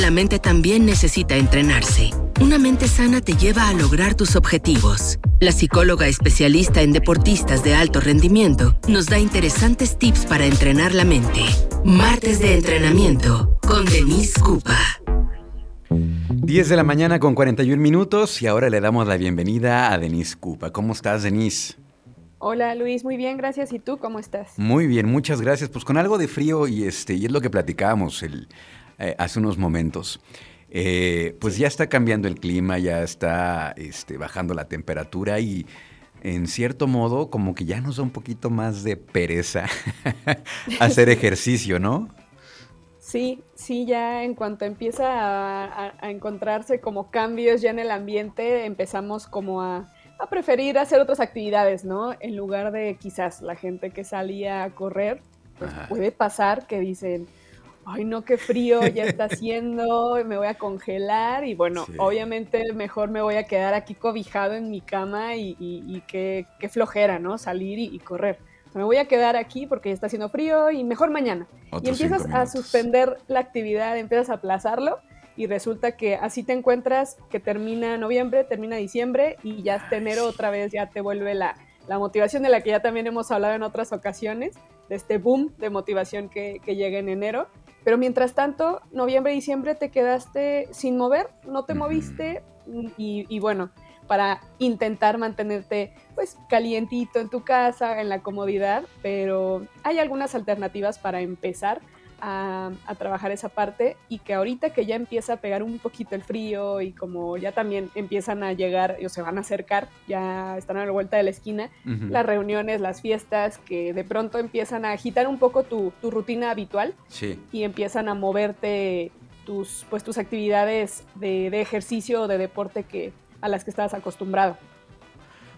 La mente también necesita entrenarse. Una mente sana te lleva a lograr tus objetivos. La psicóloga especialista en deportistas de alto rendimiento nos da interesantes tips para entrenar la mente. Martes de entrenamiento con Denise Cupa. 10 de la mañana con 41 minutos y ahora le damos la bienvenida a Denise Cupa. ¿Cómo estás, Denise? Hola Luis, muy bien, gracias. ¿Y tú cómo estás? Muy bien, muchas gracias. Pues con algo de frío y este y es lo que platicábamos el, eh, hace unos momentos. Eh, pues ya está cambiando el clima, ya está este, bajando la temperatura y en cierto modo como que ya nos da un poquito más de pereza hacer ejercicio, ¿no? Sí, sí, ya en cuanto empieza a, a, encontrarse como cambios ya en el ambiente, empezamos como a, a preferir hacer otras actividades, ¿no? En lugar de quizás la gente que salía a correr, pues puede pasar que dicen, ay no, qué frío ya está haciendo, me voy a congelar y bueno, obviamente mejor me voy a quedar aquí cobijado en mi cama y, y, qué, flojera, ¿no? Salir y, correr. me voy a quedar aquí porque ya está haciendo frío y mejor mañana. y empiezas a suspender la actividad, empiezas a aplazarlo y resulta que así te encuentras que termina noviembre, termina diciembre y ya hasta enero otra vez ya te vuelve la, la, motivación de la que ya también hemos hablado en otras ocasiones, de este boom de motivación que, que llega en enero. Pero mientras tanto, noviembre y diciembre te quedaste sin mover, no te moviste y, y bueno, para intentar mantenerte pues calientito en tu casa, en la comodidad, pero hay algunas alternativas para empezar a, trabajar esa parte y que ahorita que ya empieza a pegar un poquito el frío y como ya también empiezan a llegar o se van a acercar, ya están a la vuelta de la esquina, las reuniones, las fiestas que de pronto empiezan a agitar un poco tu, rutina habitual y empiezan a moverte tus, pues, tus actividades de, de ejercicio o de deporte que, a las que estabas acostumbrado.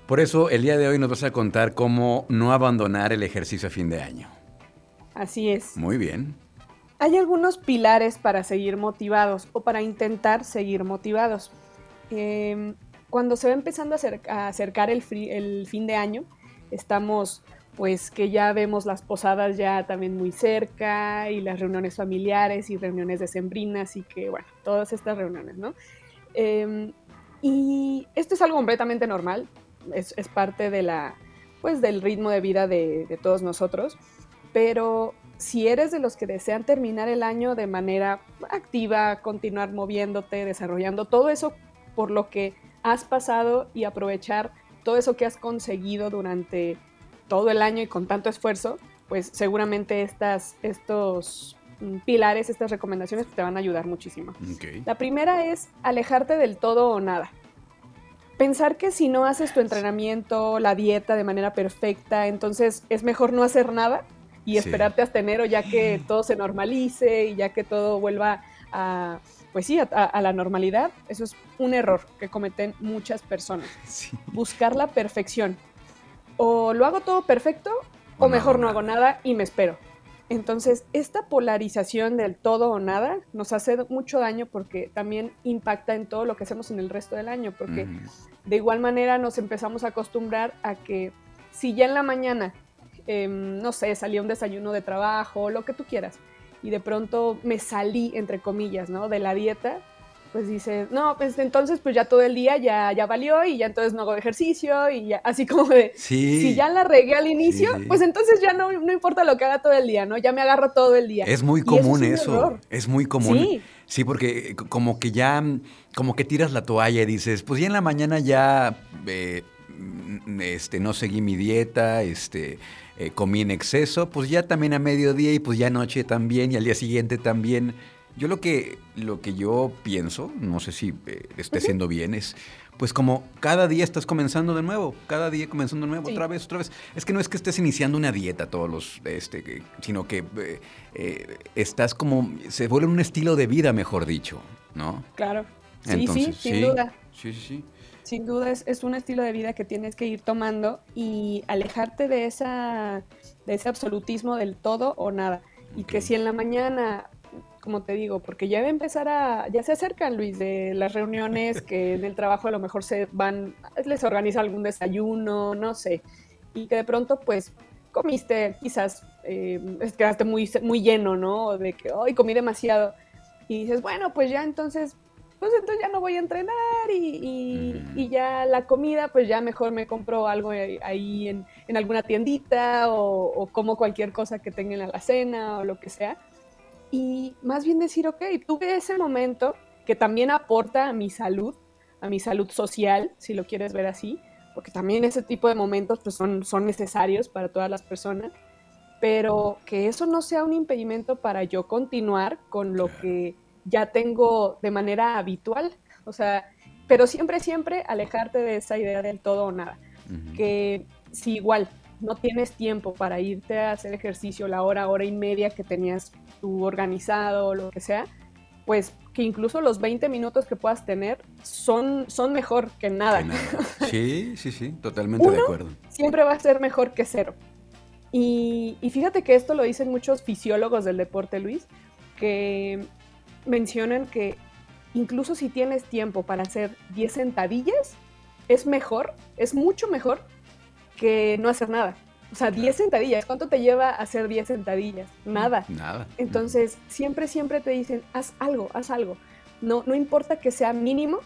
Por eso el día de hoy nos vas a contar cómo no abandonar el ejercicio a fin de año. Así es. Muy bien. Hay algunos pilares para seguir motivados o para intentar seguir motivados. Em, cuando se va empezando a, acercar el, fin de año, estamos pues que ya vemos las posadas ya también muy cerca y las reuniones familiares y reuniones decembrinas y que bueno, todas estas reuniones, ¿no? Em, y esto es algo completamente normal, es, parte de la, pues del ritmo de vida de, de todos nosotros, pero si eres de los que desean terminar el año de manera activa, continuar moviéndote, desarrollando todo eso por lo que has pasado y aprovechar todo eso que has conseguido durante todo el año y con tanto esfuerzo, pues seguramente estas, estos pilares, estas recomendaciones te van a ayudar muchísimo. La primera es alejarte del todo o nada. Pensar que si no haces tu entrenamiento, la dieta de manera perfecta, entonces es mejor no hacer nada y esperarte hasta enero ya que todo se normalice y ya que todo vuelva a, pues sí, a, la normalidad. Eso es un error que cometen muchas personas. Buscar la perfección. O lo hago todo perfecto o, mejor no, hago nada y me espero. Entonces, esta polarización del todo o nada nos hace mucho daño porque también impacta en todo lo que hacemos en el resto del año, porque de igual manera nos empezamos a acostumbrar a que si ya en la mañana Em, no sé, salía un desayuno de trabajo, lo que tú quieras, y de pronto me salí, entre comillas, ¿no? De la dieta, pues dices, no, pues entonces pues ya todo el día ya, ya valió y ya entonces no hago ejercicio y ya, así como de, si ya la regué al inicio, pues entonces ya no, no importa lo que haga todo el día, ¿no? Ya me agarro todo el día. Es muy común eso, es, muy común. Sí. Sí, porque como que ya, como que tiras la toalla y dices, pues ya en la mañana ya, eh, este, no seguí mi dieta, este, eh, comí en exceso, pues ya también a mediodía y pues ya anoche también y al día siguiente también. Yo lo que, lo que yo pienso, no sé si eh, esté haciendo bien, es pues como cada día estás comenzando de nuevo, cada día comenzando de nuevo, otra vez, otra vez. Es que no es que estés iniciando una dieta todos los, este, sino que eh, estás como, se vuelve un estilo de vida, mejor dicho, ¿no? Claro. Sí, sí, sin duda. Sí, sí, sí sin duda es, un estilo de vida que tienes que ir tomando y alejarte de, esa, de ese absolutismo del todo o nada. Y que si en la mañana, como te digo, porque ya va a empezar a, ya se acercan Luis de las reuniones que en el trabajo a lo mejor se van, les organiza algún desayuno, no sé, y que de pronto pues comiste quizás, eh, quedaste muy, muy lleno, ¿no? De que hoy comí demasiado y dices, bueno, pues ya entonces, pues entonces ya no voy a entrenar y, ya la comida, pues ya mejor me compro algo ahí en, alguna tiendita o, como cualquier cosa que tenga en la cena o lo que sea. Y más bien decir, ok, tuve ese momento que también aporta a mi salud, a mi salud social, si lo quieres ver así, porque también ese tipo de momentos pues son, son necesarios para todas las personas, pero que eso no sea un impedimento para yo continuar con lo que ya tengo de manera habitual, o sea, pero siempre, siempre alejarte de esa idea del todo o nada, que si igual no tienes tiempo para irte a hacer ejercicio la hora, hora y media que tenías tú organizado o lo que sea, pues que incluso los 20 minutos que puedas tener son, son mejor que nada. Sí, sí, sí, totalmente de acuerdo. Siempre va a ser mejor que cero. Y, y, fíjate que esto lo dicen muchos fisiólogos del deporte, Luis, que mencionan que incluso si tienes tiempo para hacer 10 sentadillas, es mejor, es mucho mejor que no hacer nada. O sea, 10 sentadillas, ¿cuánto te lleva hacer 10 sentadillas? Nada. Nada. Entonces, siempre, siempre te dicen, haz algo, haz algo. No, no importa que sea mínimo,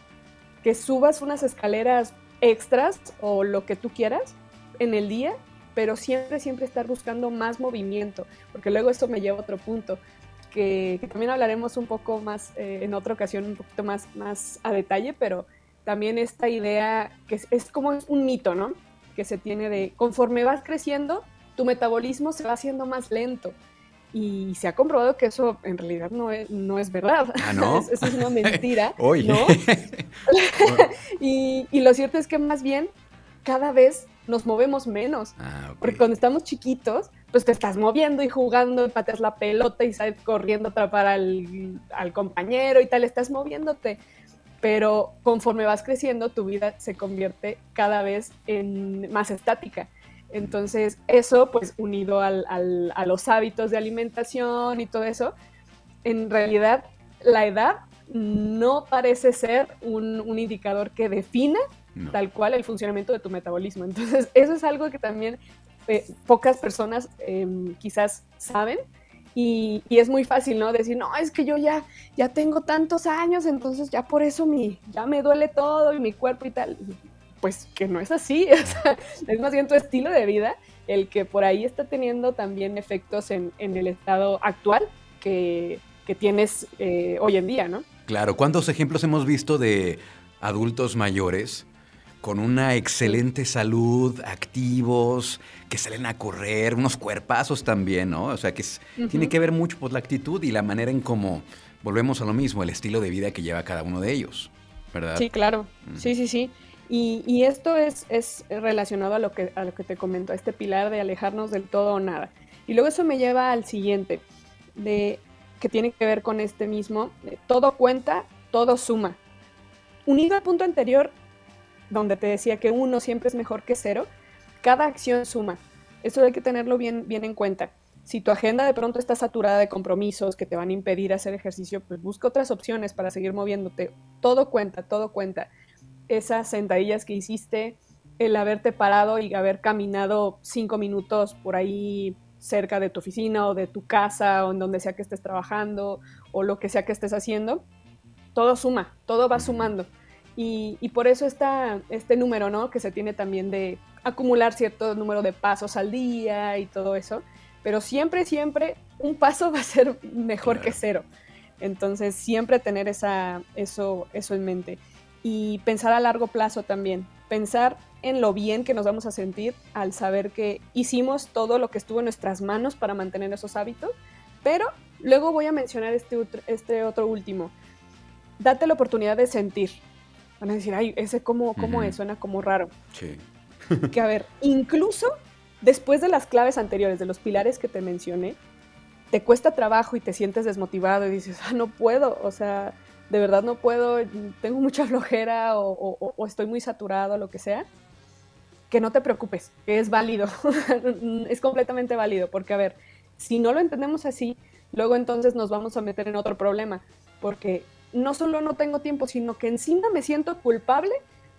que subas unas escaleras extras o lo que tú quieras en el día, pero siempre, siempre estar buscando más movimiento, porque luego esto me lleva a otro punto, que, también hablaremos un poco más eh, en otra ocasión, un poquito más, más a detalle, pero también esta idea que es, es como un mito, ¿no? que se tiene de conforme vas creciendo, tu metabolismo se va haciendo más lento. Y se ha comprobado que eso en realidad no es, no es verdad. ¿Ah, no? eso es una mentira. Hoy. ¿no? y, y, lo cierto es que más bien cada vez nos movemos menos. Ah, Porque cuando estamos chiquitos, pues te estás moviendo y jugando, y pateas la pelota y sales corriendo a atrapar al, al compañero y tal, estás moviéndote pero conforme vas creciendo, tu vida se convierte cada vez en más estática. Entonces, eso, pues unido al, a los hábitos de alimentación y todo eso, en realidad la edad no parece ser un, indicador que defina tal cual el funcionamiento de tu metabolismo. Entonces, eso es algo que también pocas personas em, quizás saben y, es muy fácil, ¿no? Decir, no, es que yo ya, ya tengo tantos años, entonces ya por eso mi, ya me duele todo y mi cuerpo y tal. Pues que no es así, es más bien tu estilo de vida el que por ahí está teniendo también efectos en, el estado actual que, tienes eh, hoy en día, ¿no? Claro, ¿cuántos ejemplos hemos visto de adultos mayores con una excelente salud, activos, que salen a correr, unos cuerpazos también, ¿no? O sea, que tiene que ver mucho por la actitud y la manera en cómo volvemos a lo mismo, el estilo de vida que lleva cada uno de ellos, ¿verdad? Sí, claro. Sí, sí, sí. Y, esto es, es, relacionado a lo, que, a lo que te comento, a este pilar de alejarnos del todo o nada. Y luego eso me lleva al siguiente, de, que tiene que ver con este mismo, todo cuenta, todo suma. Unido al punto anterior, donde te decía que uno siempre es mejor que cero, cada acción suma. Eso hay que tenerlo bien, bien en cuenta. Si tu agenda de pronto está saturada de compromisos que te van a impedir hacer ejercicio, pues busca otras opciones para seguir moviéndote. Todo cuenta, todo cuenta. Esas sentadillas que hiciste, el haberte parado y haber caminado cinco minutos por ahí cerca de tu oficina o de tu casa o en donde sea que estés trabajando o lo que sea que estés haciendo, todo suma, todo va sumando. Y, por eso está este número, ¿no? Que se tiene también de acumular cierto número de pasos al día y todo eso. Pero siempre, siempre un paso va a ser mejor que cero. Entonces, siempre tener esa, eso, eso en mente. Y pensar a largo plazo también. Pensar en lo bien que nos vamos a sentir al saber que hicimos todo lo que estuvo en nuestras manos para mantener esos hábitos. Pero luego voy a mencionar este este otro último. Date la oportunidad de sentir van a decir, ay, ese cómo, cómo es, suena como raro. Sí. que a ver, incluso después de las claves anteriores, de los pilares que te mencioné, te cuesta trabajo y te sientes desmotivado y dices, ah, no puedo, o sea, de verdad no puedo, tengo mucha flojera o, o estoy muy saturado, lo que sea, que no te preocupes, que es válido, es completamente válido, porque a ver, si no lo entendemos así, luego entonces nos vamos a meter en otro problema, porque no solo no tengo tiempo, sino que encima me siento culpable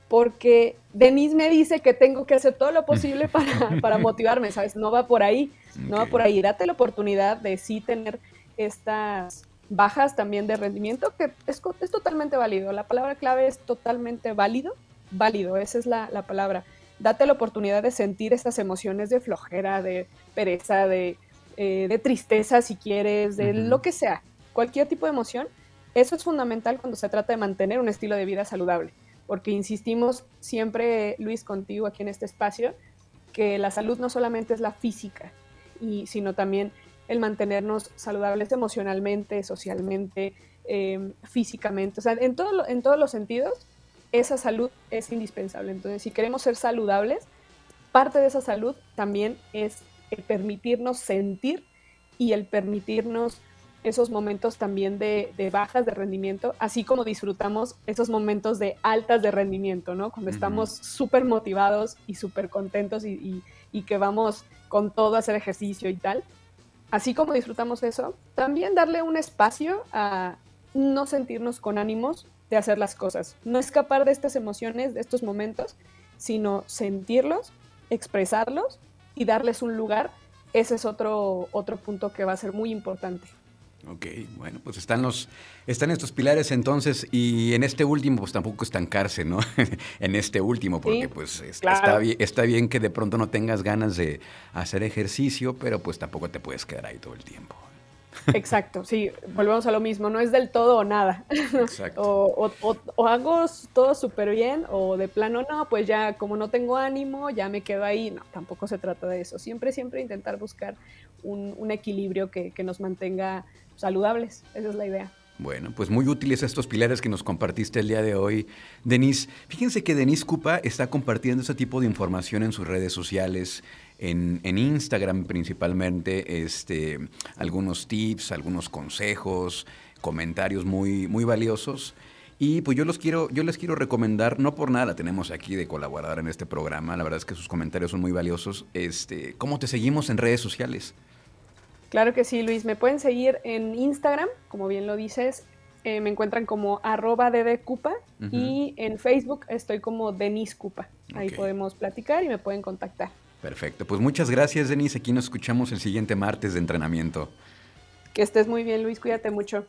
porque Denise me dice que tengo que hacer todo lo posible para, motivarme, ¿sabes? No va por ahí, no va por ahí. Date la oportunidad de sí tener estas bajas también de rendimiento, que es, es, totalmente válido. La palabra clave es totalmente válido, válido, esa es la, la palabra. Date la oportunidad de sentir estas emociones de flojera, de pereza, de, eh, de tristeza si quieres, de lo que sea, cualquier tipo de emoción. Eso es fundamental cuando se trata de mantener un estilo de vida saludable, porque insistimos siempre, Luis, contigo aquí en este espacio, que la salud no solamente es la física, y, sino también el mantenernos saludables emocionalmente, socialmente, em, físicamente, o sea, en, todo, en todos los sentidos, esa salud es indispensable. Entonces, si queremos ser saludables, parte de esa salud también es el permitirnos sentir y el permitirnos esos momentos también de, bajas de rendimiento, así como disfrutamos esos momentos de altas de rendimiento, ¿no? Cuando estamos súper motivados y súper contentos y, y, que vamos con todo a hacer ejercicio y tal. Así como disfrutamos eso, también darle un espacio a no sentirnos con ánimos de hacer las cosas, no escapar de estas emociones, de estos momentos, sino sentirlos, expresarlos y darles un lugar. Ese es otro, otro punto que va a ser muy importante. Ok, bueno, pues están los, están estos pilares entonces, y en este último, pues tampoco estancarse, ¿no? en este último, porque pues está, bien, está bien que de pronto no tengas ganas de hacer ejercicio, pero pues tampoco te puedes quedar ahí todo el tiempo. Exacto, sí, volvemos a lo mismo, no es del todo o nada. Exacto. o, hago todo súper bien, o de plano no, pues ya como no tengo ánimo, ya me quedo ahí. No, tampoco se trata de eso. Siempre, siempre intentar buscar un, equilibrio que, que nos mantenga saludables. Esa es la idea. Bueno, pues muy útiles estos pilares que nos compartiste el día de hoy, Denise. Fíjense que Denise Cupa está compartiendo este tipo de información en sus redes sociales, en, Instagram principalmente, este, algunos tips, algunos consejos, comentarios muy, muy valiosos. Y pues yo los quiero, yo les quiero recomendar, no por nada tenemos aquí de colaborar en este programa, la verdad es que sus comentarios son muy valiosos. Este, ¿cómo te seguimos en redes sociales? Claro que sí, Luis. Me pueden seguir en Instagram, como bien lo dices. Eh, me encuentran como arroba ddcupa y en Facebook estoy como Denise Cupa. Ahí podemos platicar y me pueden contactar. Perfecto. Pues muchas gracias, Denise. Aquí nos escuchamos el siguiente martes de entrenamiento. Que estés muy bien, Luis. Cuídate mucho.